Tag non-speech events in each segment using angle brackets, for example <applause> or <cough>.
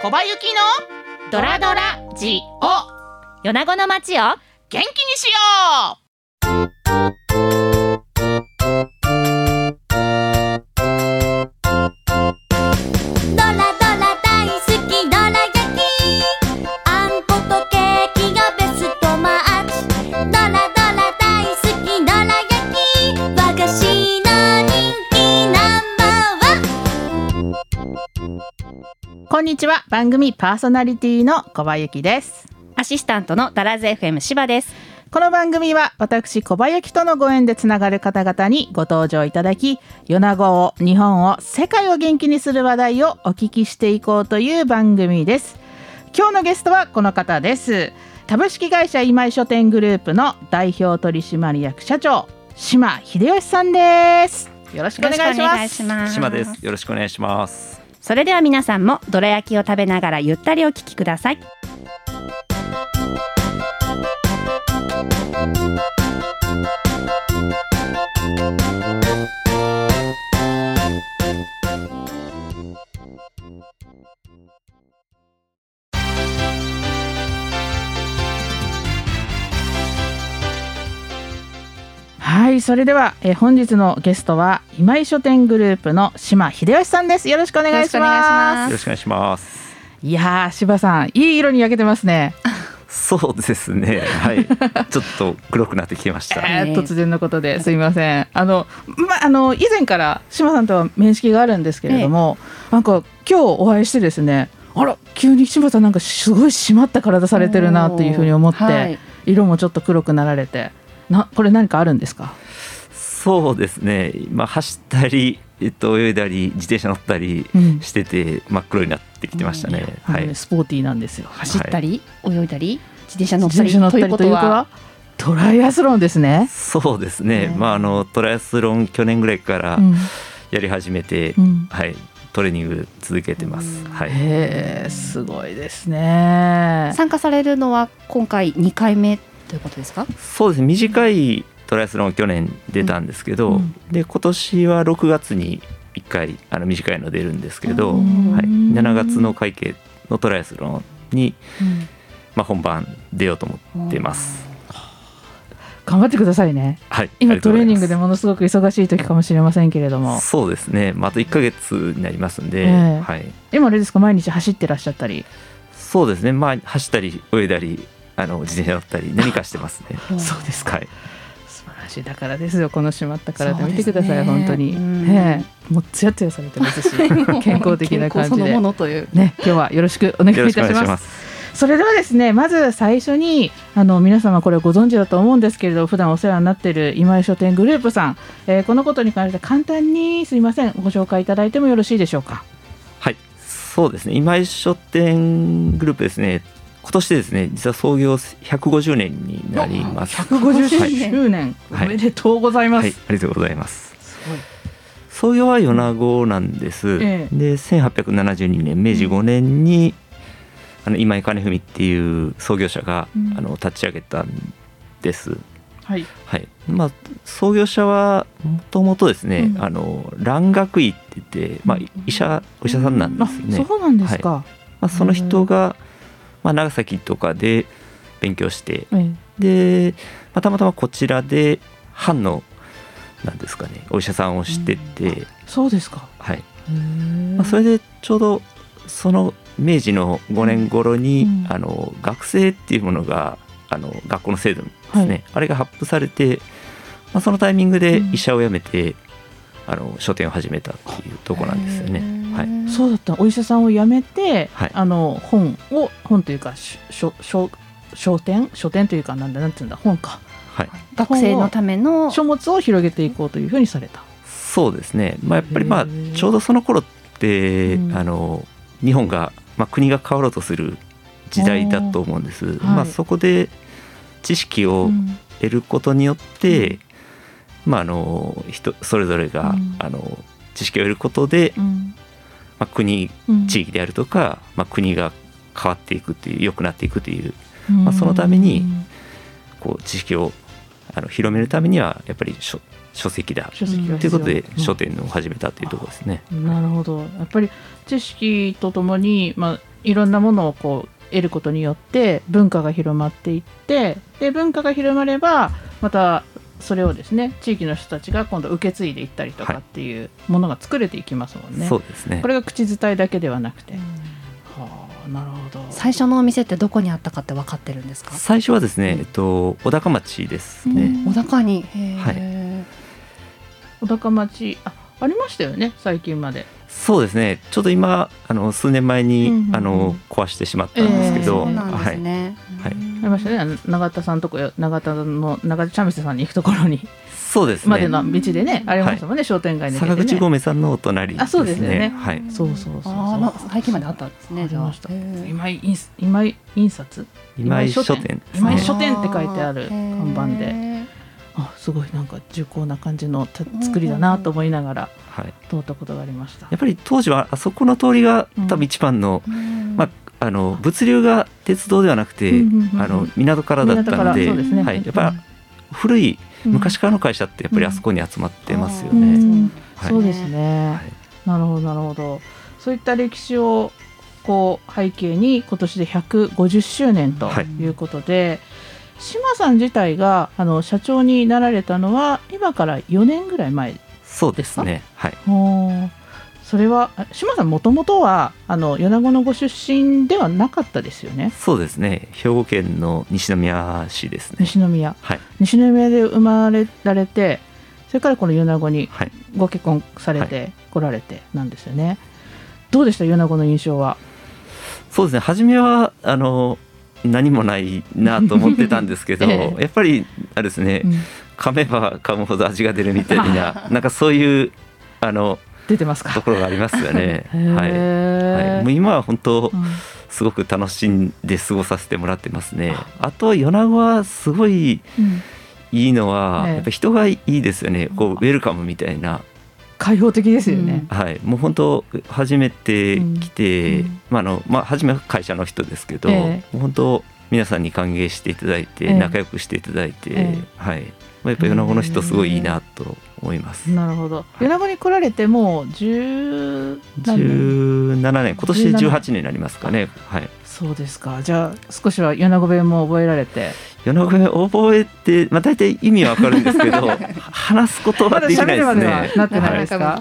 小林のドラドラジオ。米子の街を元気にしよう。にちは。番組パーソナリティの小葉ゆきです。アシスタントのダラズ FM 柴です。この番組は私小葉ゆきとのご縁でつながる方々にご登場いただき米子を日本を世界を元気にする話題をお聞きしていこうという番組です。今日のゲストはこの方です。株式会社今井書店グループの代表取締役社長島秀吉さんです。よろしくお願いしますします。島です。よろしくお願いします。それでは皆さんもどら焼きを食べながらゆったりお聞きください。いそれでは、えー本日のゲストは今井書店グループの島秀吉さんです。よろしくお願いしよろしくお願いしまます。よろしくお願いします。すいやー柴さんいい色に焼けてますね。そうですね。はい。<laughs> ちょっと黒くなってきてました。えーね突然のことですいません。あのまあの以前から島さんとは面識があるんですけれども、なんか今日お会いしてですねあら急に島さんなんかすごい締まった体されてるなっていうふうに思って、はい。色もちょっと黒くなられてなこれ何かあるんですか？そうですね。今走ったり、えっと泳いだり、自転車乗ったりうんしてて真っ黒になってきてましたね。はいあのね。スポーティーなんですよ走ったり、泳いだり自転車乗っ自たり転車乗ったりということはは？トライアスロンですね、そうですね。ねまああのトライアスロン去年ぐらいからうんやり始めて、うんはい。トレーニング続けてます。はい。へえすごいですね参加されるのは今回2回目ということですか？そうですね。短いトライアスロンを去年出たんですけど、うん。で今年は6月に1回あの短いの出るんですけど、うん。はい、7月の会計のトライアスロンに、うん。まあ、本番出ようと思ってます。頑張ってくださいね。はい、あ今トレーニングでものすごく忙しい時かもしれませんけれども。そうですね、まあ、あと1ヶ月になりますんで、ええ。はい、今あれですか毎日走ってらっしゃったり？そうですね、まあ、走ったり泳いだりあの自転車乗ったり何かしてますね。<laughs> そうですか。はい、素晴らしいだからですよ。この締まった体そうで見てください、本当に、うん。ええ。もうツヤツヤされてますし。<laughs> 健康的な感じ健康そのでものという。ね今日はよろしくお願いいたします。願いします。それではですねまず最初にあの皆様これご存知だと思うんですけれど普段お世話になっている今井書店グループさん、えーこのことに関して簡単にすいません。ご紹介いただいてもよろしいでしょうか？はい、そうですね、今井書店グループですね、今年でですね、実は創業150年になります。150周年、はい。おめでとうございます、はい、ありがとうございます。創業は米子なんです。ええで1872年明治5年に、あの今井金文っていう創業者が、うん。あの立ち上げたんです。はい。はい。まあ、創業者はもともとですね、うん。あの蘭学医って言って、まあうん、医者お医者さんなんですね。あそうなんですか、まあ、その人が、まあ、長崎とかで勉強してえで、まあ、たまたまこちらで藩のなんですかねお医者さんをしてて、えそうですか。はい。まあ、それでちょうどその明治の5年頃に、うん。あの学生っていうものがあの学校の制度ですね、はい。あれが発布されて、まあ、そのタイミングでうん。医者を辞めて、あの書店を始めたっていうとこなんですよね。はい。そうだった。お医者さんを辞めて、はい。あの本を本というかし書書書店？書店というかなんだなんていうんだ？本か。はい、学生のための書物を広げていこうというふうにされた。そうですね、まあ、やっぱりまあちょうどその頃って、うん。あの日本が、まあ、国が変わろうとする時代だと思うんです。はい。まあ、そこで知識をうん。得ることによって、まあ、あの人それぞれが、うん。あの知識を得ることで、うん。まあ、国うん地域であるとか、まあ、国が変わっていくっていう良くなっていくっていううん。まあそのためにこう知識をあの広めるためにはやっぱり書書籍だ。ということで書店を始めたというところですね。なるほど。やっぱり知識とともに、まあ、いろんなものをこう得ることによって文化が広まっていってで文化が広まればまたそれをですね地域の人たちが今度受け継いでいったりとかはいっていうものが作れていきますもんね。そうですね。これが口伝えだけではなくて、はあなるほど。最初のお店ってどこにあったかって分かってるんですか？最初はですね、えっと、小高町ですね、小高に。はい。小高町あありましたよね最近まで。そうですね。ちょうど今あの数年前に、うんうんうん。あの壊してしまったんですけえど、そうなんですね、はいありましたね。永田さんとこ永田の永田茶店さんに行くところに。そうですね。までの道でねありましたもんね、商店街に坂口米さんのお隣ですね。あそうですよね。はい。そうそうそうそう。あーな最近まであったんですねあ。りました。じゃあ今井印今井印刷？今井書店。今井書店。って書いてある看板で。あすごいなんか重厚な感じのた作りだなと思いながらはい、通ったことがありました。やっぱり当時はあそこの通りが多分一番の,、うん。まあ、あの物流が鉄道ではなくて、あの港からだった港からのでね。はい、やっぱ古い昔からの会社ってやっぱりあそこに集まってますようね。そうですね、はい。なるほどなるほど。そういった歴史をこう背景に今年で150周年とはい。いうことで、島さん自体があの社長になられたのは今から4年ぐらい前そうですね。はい。それはあ島さんもともとはあの米子のご出身ではなかったですよね？そうですね。兵庫県の西宮市ですね。西宮はい。西宮で生まれられてそれからこの米子にはい。ご結婚されて来られてなんですよね、どうでした？米子の印象は？そうですね。初めはあの何もないなと思ってたんですけど、<laughs> ええやっぱりあれですね。うん噛めば噛むほど味が出るみたいな <laughs> なんかそういうあの出てますか。ところがありますよね。<laughs> はい。へはい、もう今は本当うんすごく楽しんで過ごさせてもらってますね。あ。と米子はすごいうんいいのは、ええやっぱ人がいいですよね。こうウェルカムみたいな、開放的ですよね、はい、もう本当初めて来て、うん。うん。まああのまあ初めは会社の人ですけど、ええ。もう本当皆さんに歓迎していただいて、ええ。仲良くしていただいて、えはい。まあやっぱ米子の人すごいいいなと思います。なるほど。米子に来られてもう10何年？17年。今年で18年になりますかね。はい。そうですか。じゃあ少しは米子弁も覚えられて米子弁覚えて、まあ大体意味はわかるんですけど、<laughs> 話すことはできないですね。なってない。ですか。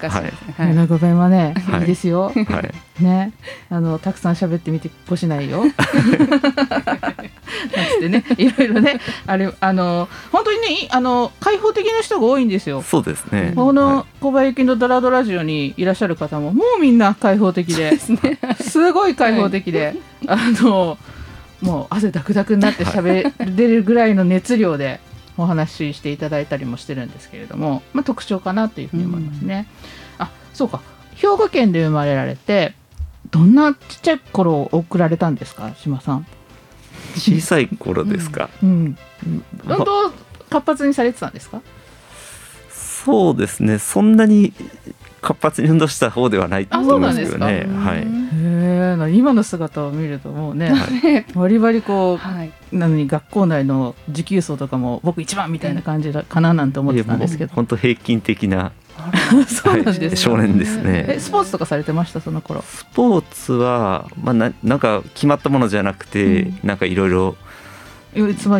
米子弁はね、はい。い、いですよ。はい。ね。あのたくさん喋ってみてごしないよ。<laughs> なんてね。いろいろね。あれあの本当にねいあの開放的な人が多いんですよ。そうですね。このは小林のドラドラジオにいらっしゃる方ももうみんな開放的で。すごい開放的で、あのもう汗ダクダクになって喋れるぐらいの熱量で <laughs> お話ししていただいたりもしてるんですけれども、まあ、特徴かなというふうに思いますね。あそうか兵庫県で生まれられてどんなちっちゃい頃を送られたんですか島さん？い小さい頃ですか？うん、ま本当活発にされてたんですか？そうですね。そんなに活発に運動した方ではないと思いますけどね。はい。へえ今の姿を見るともうね、はい。バリバリこうはい。なのに学校内の持久走とかも僕一番みたいな感じだかななんて思ってたんですけど。本当平均的な、<laughs> そうなんですね。はい少年ですえね。スポーツとかされてました？その頃。スポーツはまあななんか決まったものじゃなくて、うん。なんかいろいろ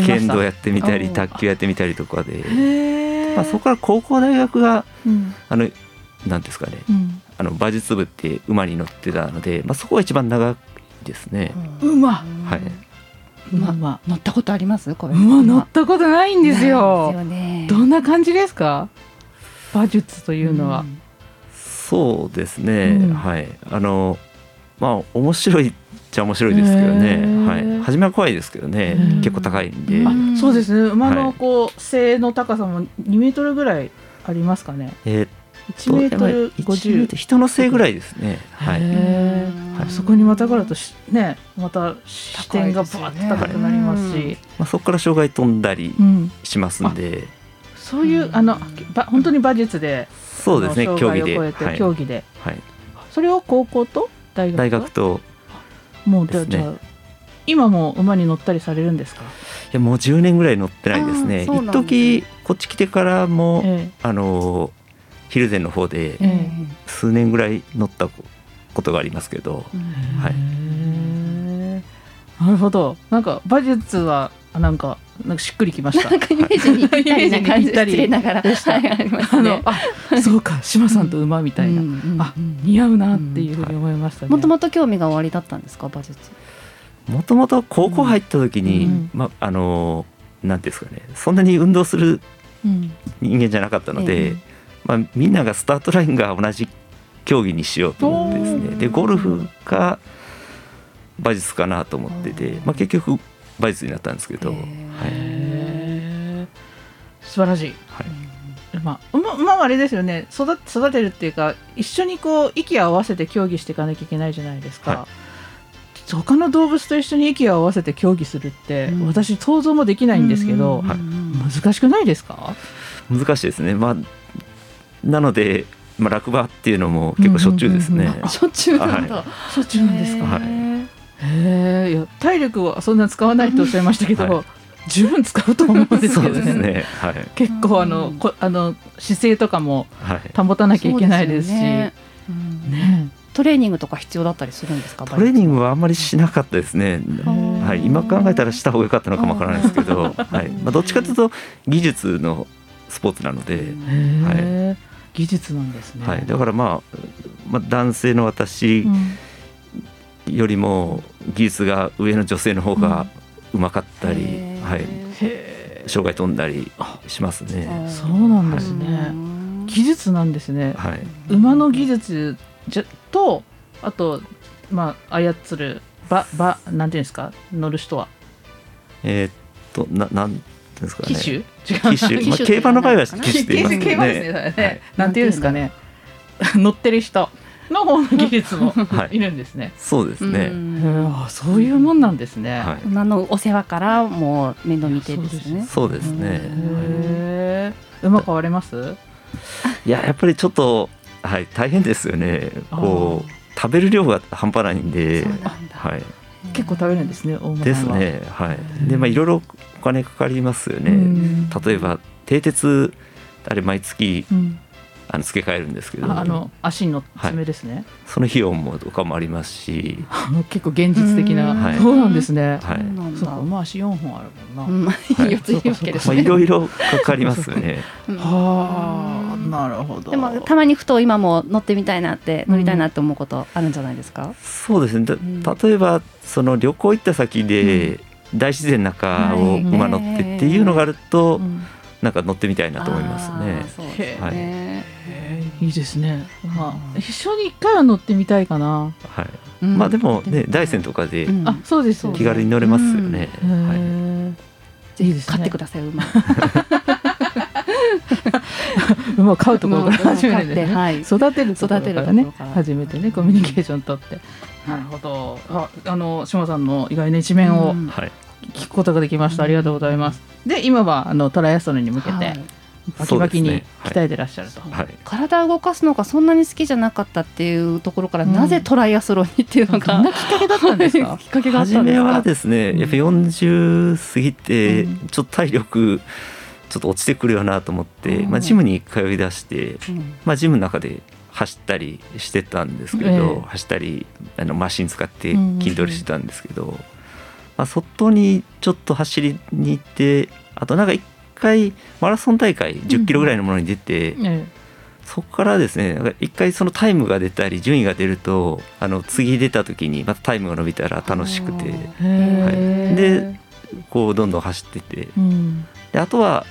剣道やってみたり卓球やってみたりとかで、まあそこから高校大学がうん。あのなんですかね。うんあの馬術部って馬に乗ってたので、まあそこが一番長いですね。馬？はい。馬。馬。乗ったことあります？これ。馬乗ったことないんですよ。ないですよね。どんな感じですか？馬術というのは、んそうですね、うん。はい。あのまあ面白いっちゃ面白いですけどへね、ー。はい、初めは怖いですけどね、うん。結構高いんで、うんあそうですね。馬はい。のこう背の高さも2メートルぐらいありますかね。えーっ1メートル1メー50トル人の背ぐらいですね、はい、はい。そこにまたがるとしねまた視点がバーッと高くなりますし、まあ、そこから障害飛んだりうん、しますんで、そういうあのば本当に馬術でそうですね競技で、競技で。はい、それを高校と？大学大学ともうじゃあね。じゃあ今も馬に乗ったりされるんですか、いやもう10年ぐらい乗ってないですね。一時こっち来てからも、えあのヒルゼンの方でええ。数年ぐらい乗ったことがありますけど、うん。はい。へなるほど。なんか馬術はなんかなんかしっくりきました。<laughs> なんかイメージにぴったりな感じイメージにぴったり失礼ながら。でした。はいありますあねの。あそうか島さんと馬みたいな、あ似合うなっていうふうに思いましたね、もともと興味がおありだったんですか馬術？もともと高校入った時に、うん。まあのーなんていうんですかね。そんなに運動するうん。人間じゃなかったので、ええまあ、みんながスタートラインが同じ競技にしようと思ってですおねー。でゴルフか馬術かなと思ってて、まあ、結局馬術になったんですけど、へはい。素晴らしい。はい、まあ、馬馬はあれですよね。育て育てるっていうか一緒にこう息を合わせて競技していかなきゃいけないじゃないですか、は他の動物と一緒に息を合わせて競技するって、うん。私想像もできないんですけど、はい。難しくないですか？難しいですね、まあ、なので、まあ、落馬っていうのも結構しょっちゅうですね。うんうんうんうんしょっちゅうなんだ。はそっちなんですかはえいや体力はそんな使わないとおっしゃいましたけど、はい十分使うと思うんですそうけどねですね。はい。結構あの、うんこあの姿勢とかもはい。保たなきゃいけないですしそうよねねうんトレーニングとか必要だったりするんですか。トレーニング。グはあんまりしなかったですね。ーはい、今考えたらした方が良かったのかもわからないですけど、<laughs> はい、まあ、どっちかというと技術のスポーツなので、へえ、技術なんですね、はい、だからまあ、まあ、男性の私うん。よりも技術が上の女性の方がうまかったり、へー。はい、へ障害飛んだりしますね。えそうなんですね、技術なんですね、はい、馬の技術じゃとあとまあ操る馬馬なんていうんですか？乗る人は。えーっと、な、なんていうんですかね。騎手？違う騎手、まあ、競馬の場合は騎手騎って言いますね <laughs> ね。はいなんていうんですかね乗ってる人の方の技術も <laughs> はいいるんですね、そうですね。へえあそういうもんなんですね、はい、馬のお世話からもう面倒見てですね。そうですね。へえ馬買われます？いや、やっぱりちょっと、はい、大変ですよね。こう、食べる量が半端ないんでそう。なんだ。はい、結構食べるんですね大馬さんはですね。はい。で、まあ、いろいろお金かかりますよね。うん例えば、蹄鉄。あれ、毎月、うんあの付け替えるんですけど。ああの足の爪ですね、その費用もとかもありますし。<laughs> 結構現実的な、うんはいそうなんですね、はい。そうなんだそうか馬足4本あるもうんん、な、はい四つ <laughs> いるわけですまあ、ね。いろいろかかりますよね。うんはあなるほどでもたまにふと今も乗ってみたいなって乗りたいなって思うことあるんじゃないですか？そうですね。例えば、その旅行行った先で。大自然の中をはい。馬乗ってっていうのがあると、うん。なんか乗ってみたいなと思いますね。あー。そうですね。へえいいですね、まあ、一緒に一回は乗ってみたいかな、はい。うん。まあでもね、大山とかでうん。あそうです。気軽に乗れますよね。へはい。えぜひいいですね。買ってください馬。<laughs> <laughs> 馬を飼うところから始めるんですね、はい。育てるところから育てるとねころから。初めてねコミュニケーション取って。なるほど。ああの島さんの意外な一面を。聞くことができました、ありがとうございます。で今はあのトライアスロンに向けてはい。バキバキに鍛えてらっしゃると、はい。体を動かすのがそんなに好きじゃなかったっていうところから、うん。なぜトライアスロンにっていうのがどんなきっかけだったんですか？きっかけがあった初めんですか？はですね、うん。やっぱ40過ぎてうん。ちょっと体力ちょっと落ちてくるよなと思って、うん。まあジムに通い出して、うん。まあジムの中で走ったりしてたんですけど、ええ走ったりあのマシン使ってうん筋トレしてたんですけど、まあ外にちょっと走りに行ってあとなんか一回マラソン大会10キロぐらいのものに出て、えそこからですね一回そのタイムが出たり順位が出るとあの次出た時にまたタイムが伸びたら楽しくてえへえでこうどんどん走ってて。うん。であとは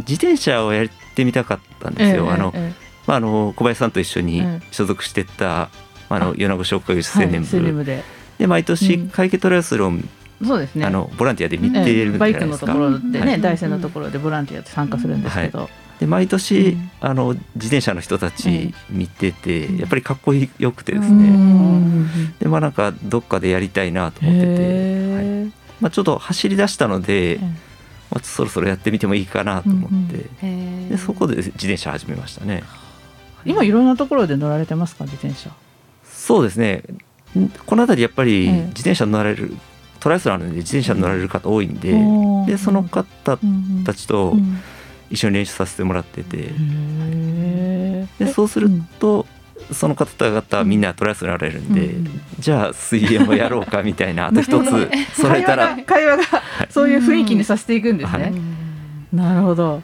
自転車をやってみたかったんですよ。あのえまあ、あの小林さんと一緒にええ所属してった、まあ、あの米子商工業え青年部、で。で毎年うん。会計トライアスロン、そうですね。あのボランティアで見てるじゃバイクのと。ころでね、はい。大山のところでボランティアで参加するんですけど、で毎年、うん。あの自転車の人たち見てて、うん。やっぱりかっこよくてですうね、ん。でまあなんかどっかでやりたいなと思ってて、はい。へまあ、ちょっと走り出したので、えまあ、そろそろやってみてもいいかなと思って、うんでそこで自転車始めましたね。今いろんなところで乗られてますか？自転車。そうですね。んこの辺りやっぱりええ。自転車に乗られる、トライアスロンあるんで自転車に乗られる方多いんで,、おー。でその方たちとうん一緒に練習させてもらってて、でそうするとその方々はみんなトライアスロンやられるんで、うんうん。じゃあ水泳もやろうかみたいなあと一つ <laughs> 揃えたら。会話がそういう雰囲気にさせていくんですね。はい。なるほど。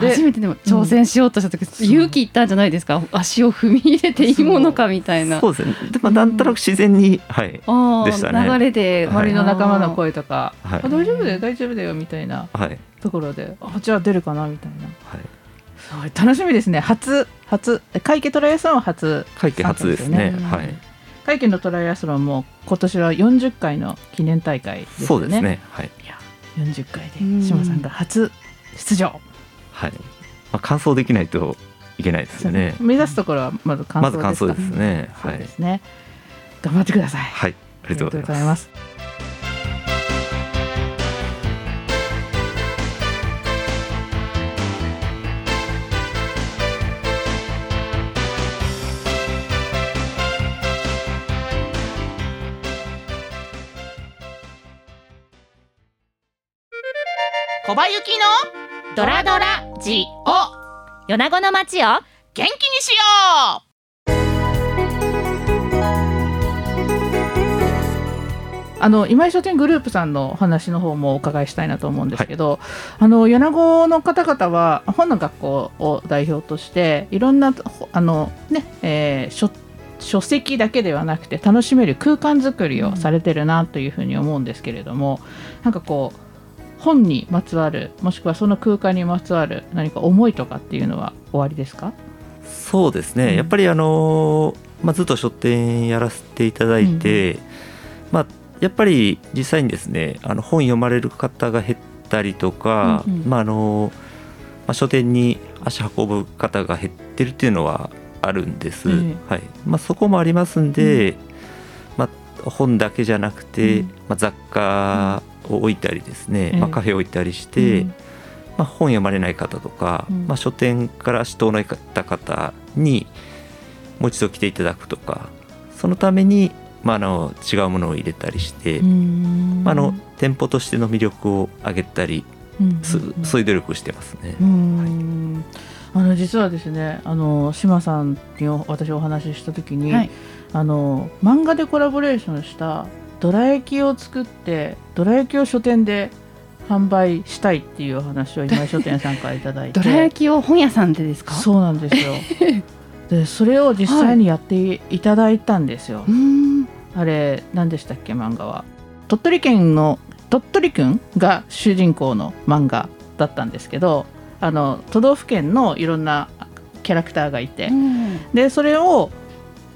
で初めてでも挑戦しようとした時、勇気いったんじゃないですか？足を踏み入れていいものかみたいな。そう。ですね。でもなんとなく自然に、はい。あーでしたね。流れで周りの仲間の声とか、はい。あ大丈夫だよ大丈夫だよみたいなはい。ところで、あじゃあ出るかなみたいな。はい楽しみですね。初初会計トライアスロンは初会計初ですね。ね。はい。会計のトライアスロンも今年は40回の記念大会ですよね。そうですね。はい。いや40回うんで島さんが初出場。はい、まあ、完走できないといけないですよね。目指すところはまず完ま走ですか。ず完走ですね。そうはいですね。頑張ってください。はい。ありがとうございます。小林幸のドラドラジオ。米子の街を。元気にしよう。あの今井書店グループさんのお話の方もお伺いしたいなと思うんですけど、あの米子の方々は本の学校を代表としていろんなほあの、ねえー書書籍だけではなくて楽しめる空間づくりをされてるなというふうに思うんですけれども、なんかこう本にまつわるもしくはその空間にまつわる何か思いとかっていうのはおありですか？そうですね、うん。やっぱりあのーまあ、ずっと書店やらせていただいて、まあ、やっぱり実際にですねあの本読まれる方が減ったりとか、うんうん。まああのまあ、書店に足運ぶ方が減ってるっていうのはあるんです、ええ。はい。まあ、そこもありますんで、まあ、本だけじゃなくて、うん。まあ、雑貨を置いたりですね、ええ。まあ、カフェを置いたりして、うん。まあ、本読まれない方とか、うん。まあ、書店から足遠のいた方にもう一度来ていただくとかそのために、まあ、あの違うものを入れたりして、うん。まあ、あの店舗としての魅力を上げたりそういう努力をしてますね。うん。あの実はですねあの島さんにお私お話しした時に、はい。あの漫画でコラボレーションしたどら焼きを作ってどら焼きを書店で販売したいっていうお話を今井書店さんからいただいて。どら焼きを本屋さんでですか？そうなんですよ。<laughs> でそれを実際にやっていただいたんですよ、うーん。あれ何でしたっけ漫画は？鳥取県の鳥取くんが主人公の漫画だったんですけどあの都道府県のいろんなキャラクターがいて、でそれを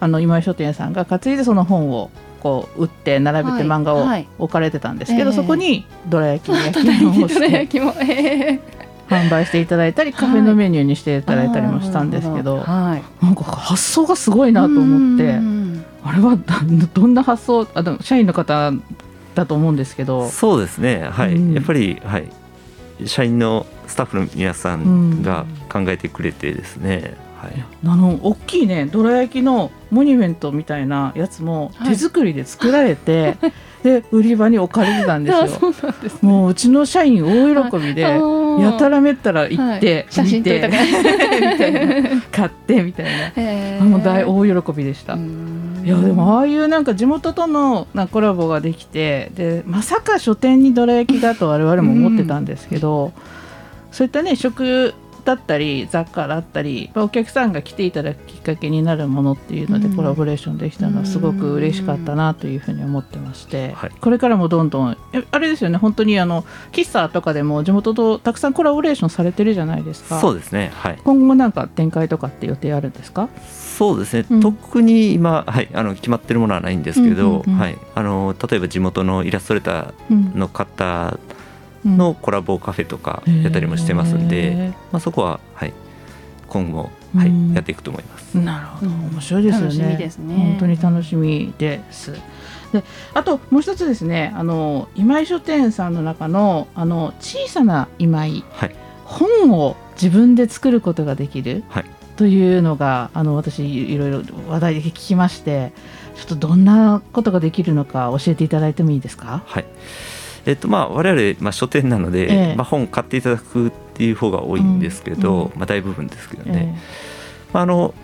あの今井書店さんが担いでその本をこう売って並べてはい漫画をはい置かれてたんですけど、ええ。そこにどら焼き焼きをして <laughs> 販売していただいたりカフェのメニューにしていただいたりもしたんですけどはい。なんか発想がすごいなと思ってうんあれはどどんな発想あでも社員の方だと思うんですけど。そうですね、はい。うん。やっぱり、はい、社員のスタッフの皆さんが考えてくれてですね、はい。あの大きいねどら焼きのモニュメントみたいなやつもはい。手作りで作られて、<laughs> で売り場に置かれてたんですよ。うすもううちの社員大喜びでやたらめったら行って、はい。見てみたいな。買ってみたいな。もう大大喜びでした、うん。いやでもああいうなんか地元とのなコラボができてでまさか書店にどら焼きだと我々も思ってたんですけど、そういったね食だったり雑貨だったりまあお客さんが来ていただくきっかけになるものっていうのでうん。コラボレーションできたのはすごく嬉しかったなというふうに思ってまして、はい。これからもどんどんえあれですよね本当にあの喫茶とかでも地元とたくさんコラボレーションされてるじゃないですか。そうですねはい。今後もなんか展開とかって予定あるんですか？そうですね、うん。特に今、はい、あの決まってるものはないんですけど、はい、あの例えば地元のイラストレータうんーの方うんのコラボカフェとかやったりもしてますんで、へまあ、そこは、はい、今後、はいうんやっていくと思います。ーなるほど。面白いですよね。ですね。本当に楽しみです。であともう一つですねあの今井書店さんの中のあの小さな今井はい。本を自分で作ることができる、はい。というのがあの私いろいろ話題で聞きましてちょっとどんなことができるのか教えていただいてもいいですか？はいえっとまあ、我々、まあ、書店なので、ええ。まあ、本買っていただくっていう方が多いんですけど、うん。まあ、大部分ですけどえね、まあ、あの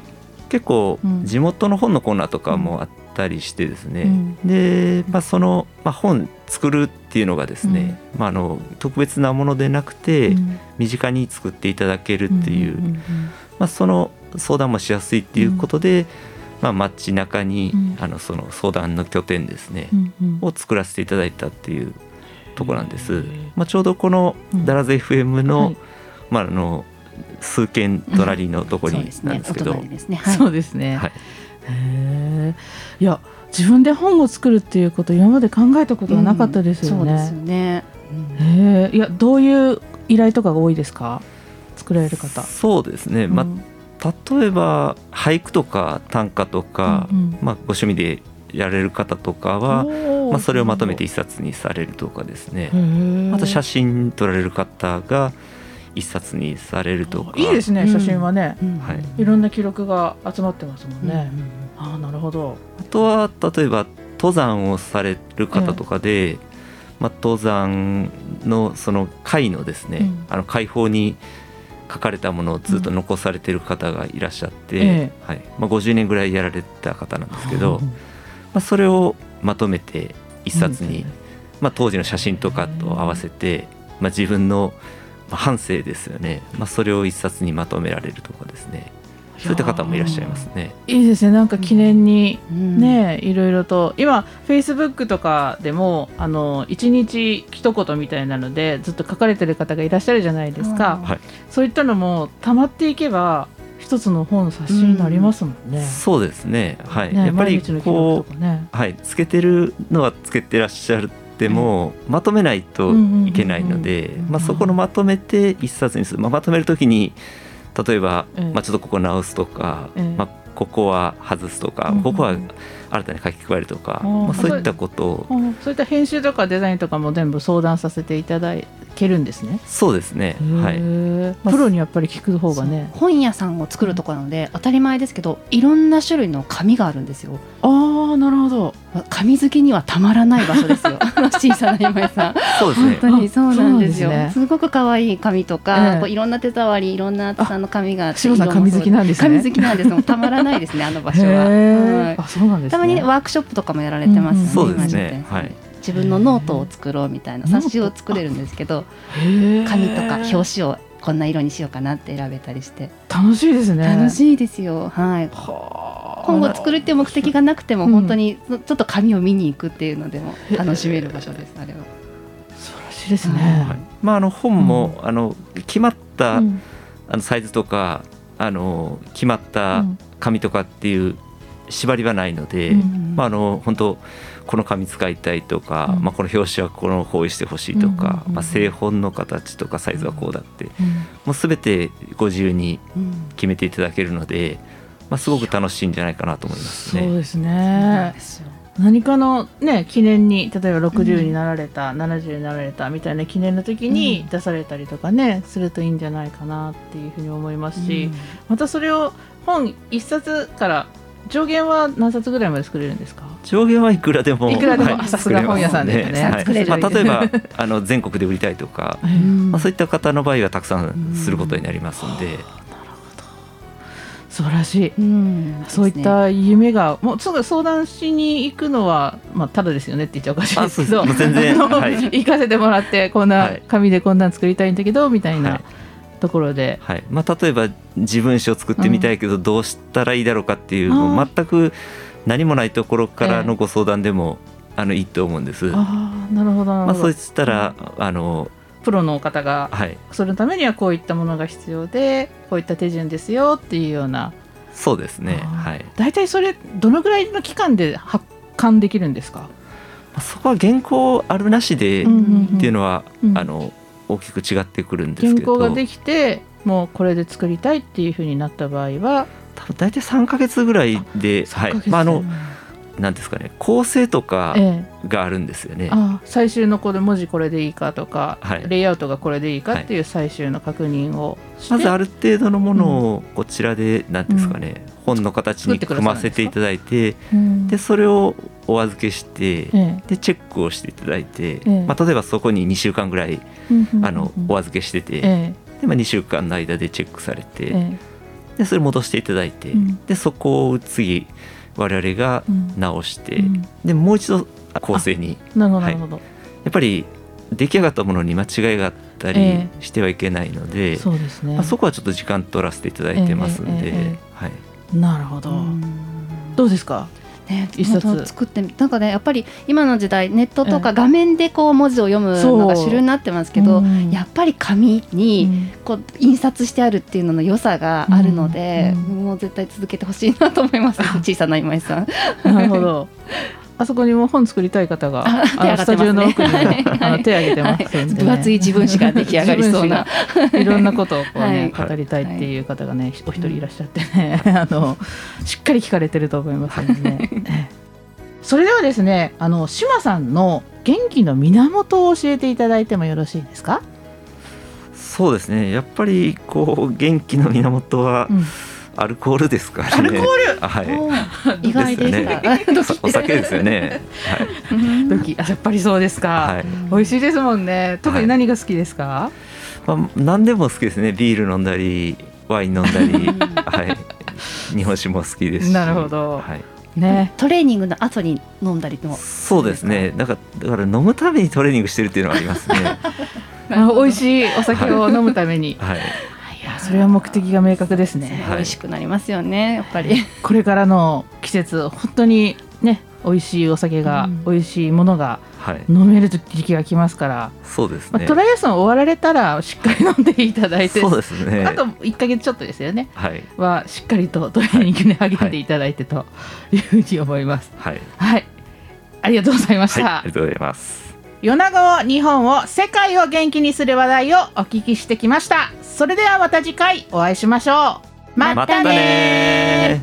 結構うん。地元の本のコーナーとかもあったりしてですね、うん。で、まあ、その、まあ、本作るっていうのがですね、まあ、あの特別なものでなくて、うん。身近に作っていただけるっていう、んんんまあ、その相談もしやすいっていうことで、まあ、街中に、うん。あのその相談の拠点ですね、うんうん。を作らせていただいたっていうとこなんです。まあ、ちょうどこのうん。ダラズ FM の,、はい。まあ、あの数軒隣のとこになんですけど、お隣ですね。はい。そうですね。はい。へえ。いや自分で本を作るっていうこと今まで考えたことがなかったですようん。そうですね。へえ。いやどういう依頼とかが多いですか？作られる方。そうですね、まうん。あ、例えば俳句とか短歌とか、うんうん。まあ、ご趣味でやれる方とかは、まあ、それをまとめて一冊にされるとかですね。あと写真撮られる方が一冊にされるとか。いいですねうん。写真はね、うんはい。いろんな記録が集まってますもんうんね、ああなるほど。あとは例えば登山をされる方とかで、まあ、登山のその会のですね、うん。あの会報に書かれたものをずっと残されてる方がいらっしゃって、ええ。はい。まあ、50年ぐらいやられた方なんですけど、うんまあ、それをまとめて一冊に、うん。まあ、当時の写真とかと合わせて、まあ、自分のまあ半生ですよね、まあ、それを一冊にまとめられるとかですね。そういった方もいらっしゃいますね。いいですね。なんか記念にうん。ね、いろいろと。今フェイスブックとかでもあの一日一言みたいなのでずっと書かれてる方がいらっしゃるじゃないですか、はい。そういったのも溜まっていけば一つの本の冊子になりますもんね。そうですね、はい。ねやっぱりこ録とかね。う、はい、つけてるのはつけてらっしゃるでも、まとめないといけないので、うんうんうんうんまあ、そこのまとめて一冊にする、まあ、まとめるときに例えば、ええ。まあ、ちょっとここ直すとか、ええ。まあ、ここは外すとか、うんうんここは新たに書き加えるとか、まあ、そういったことを。あそういった編集とかデザインとかも全部相談させていただけるんですね。そうですね、はい、プロにやっぱり聞く方がね。本屋さんを作るところなので当たり前ですけどいろんな種類の紙があるんですよ。ああなるほど。紙好きにはたまらない場所ですよ。<laughs> あの小さな今井さん。そうですね。本当にそうなんですよ。すね。すごく可愛い紙とか、ええ。こういろんな手触りいろんな厚さの紙があって紙好きなんですね。紙好きなんです。もうたまらないですねあの場所は、<laughs> はい。あそうなんですね。たまにねワークショップとかもやられてますうんうんそうです今ねはい自分のノートを作ろうみたいな冊子を作れるんですけど紙とか表紙をこんな色にしようかなって選べたりして。楽しいですね。楽しいですよ。はい。はあ。今後作るっていう目的がなくてもうん。本当にちょっと紙を見に行くっていうのでも楽しめる場所ですあれは。素晴らしいですね。はい。まあ、あの本も、あの決まった、うん。あのサイズとかあの決まっうたん。紙とかっていう縛りはないので、うんまあ、あの本当この紙使いたいとか、うん。まあ、この表紙はこの方にしてほしいとか、うんうんうんまあ、製本の形とかサイズはこうだって、うんもう全てご自由にうん。決めていただけるので、まあ、すごく楽しいんじゃないかなと思いますね。そうですね。で。すよ。何かのね記念に例えば60になられた、70になられたみたいな記念の時に出されたりとかね、するといいんじゃないかなっていうふうに思いますし、またそれを本一冊から上限は何冊ぐらいまで作れるんですか？上限はいくらでもいくらでも。はいさすが本屋さんですね。はい。作れる。まあ、例えば <laughs> あの全国で売りたいとか、<laughs> うん。まあ、そういった方の場合はたくさんすることになりますんで、素晴らしい。うん。そういった夢が、もうすぐ相談しに行くのは、まあ、ただですよねって言っちゃおかしいですけど、全然はい。行かせてもらって、こんはない。紙でこんなん作りたいんだけど、みたいはないところで。はいまあ、例えば自分史を作ってみたいけどどうしたらいいだろうかっていう、あーもう全く何もないところからのご相談でも、あのいいと思うんです。ああ、なるほど、なまあ、るほど。そうしたら、あのプロの方が、はいそのためにはこういったものが必要で、こういった手順ですよっていうような。そうですねはい、ま大体それ、どのぐらいの期間で発刊できるんですか？あ、そこは原稿あるなしでっうんうんうんていうのは、うんあの大きく違ってくるんです原けど。稿ができて、もうこれで作りたいっていうふうになった場合は、多分大体3か月ぐらいで、はい。3ヶ月まあ、あのなんですかね。構成とかええ、があるんですよね。あ最終のこれ文字これでいいかとか、はい。レイアウトがこれでいいかっていう最終の確認をして、まずある程度のものをこちらで何ですかね、本の形に組ませていただいてうん。でそれをお預けして、えでチェックをしていただいて、えまあ、例えばそこに2週間ぐらいえあのお預けしてて、えでまあ、2週間の間でチェックされて、ええ。でそれ戻していただいて、うん。でそこを次我々がうん。直して、うん。でもう一度構成に。なるほどはないるほど、やっぱり出来上がったものに間違いがあったりえしてはいけないので、そうですね、まあ、そこはちょっと時間取らせていただいてますんで、えええええ。はい、なるほど、うん。どうですか？ね、一冊。作ってみなんかねやっぱり今の時代ネットとえか画面でこう文字を読むのが主流になってますけど、うん。やっぱり紙にこう印刷してあるっていうのの良さがあるので、うん。もう絶対続けてほしいなと思います。<laughs> 小さな今井さん。うん。なるほどあそこにも本作りたい方がスタジオの奥に、手挙げてます。んで、ね分厚い自分史が出来上がりそうな。いろんなことをこう、ねはい。語りたいっていう方がね、お一人いらっしゃってね、<laughs> あのしっかり聞かれてると思いますのでね。ええ。それではですね、あの島さんの元気の源を教えていただいてもよろしいですか？そうですね。やっぱりこう元気の源はうんアルコールですかね、アルコール？あはい。意外でした。<laughs> おお酒ですよね。<laughs> うん。ドキあやっぱりそうですか。はい、はい美味しいですもんね。特に何が好きですか？まあ、何でも好きですね。ビール飲んだりワイン飲んだり。<laughs> はい。日本酒も好きですし。なるほど。はい、ね。トレーニングの後に飲んだりも。そうですね。なんかだから飲むためにトレーニングしてるっていうのはありますね。あ美味しいお酒を飲むために。はいいやそれは目的が明確ですね。はい。美味しくなりますよねやっぱり。<laughs> これからの季節本当にね美味しいお酒が、うん。美味しいものがはい。飲める時期が来ますから、まあ、そうですね。トライアスロン終わられたらしっかり飲んでいただいて。そうですね。あと1か月ちょっとですよね。はい。はしっかりとトレーニングに励んでいただいてというふうに思います。はい。はい、ありがとうございましはいた。ありがとうございます米子を日本を世界を元気にする話題をお聞きしてきました。それではまた次回お会いしましょう。またね。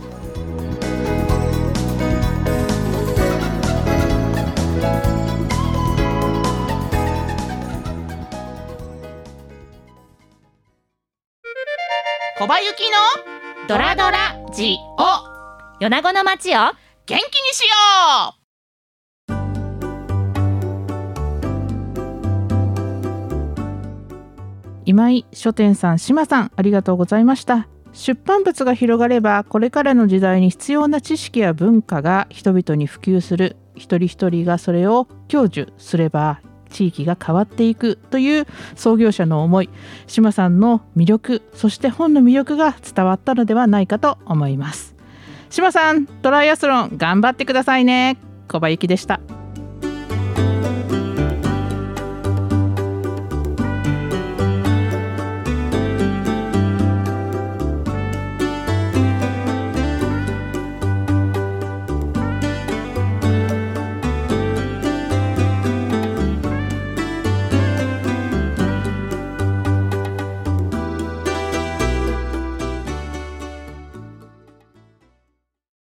小林幸のドラドラジオ。米子の街を元気にしよう今井書店さん島さんありがとうございました。出版物が広がればこれからの時代に必要な知識や文化が人々に普及する一人一人がそれを享受すれば地域が変わっていくという創業者の思い島さんの魅力そして本の魅力が伝わったのではないかと思います。島さんトライアスロン頑張ってくださいね。小林でした。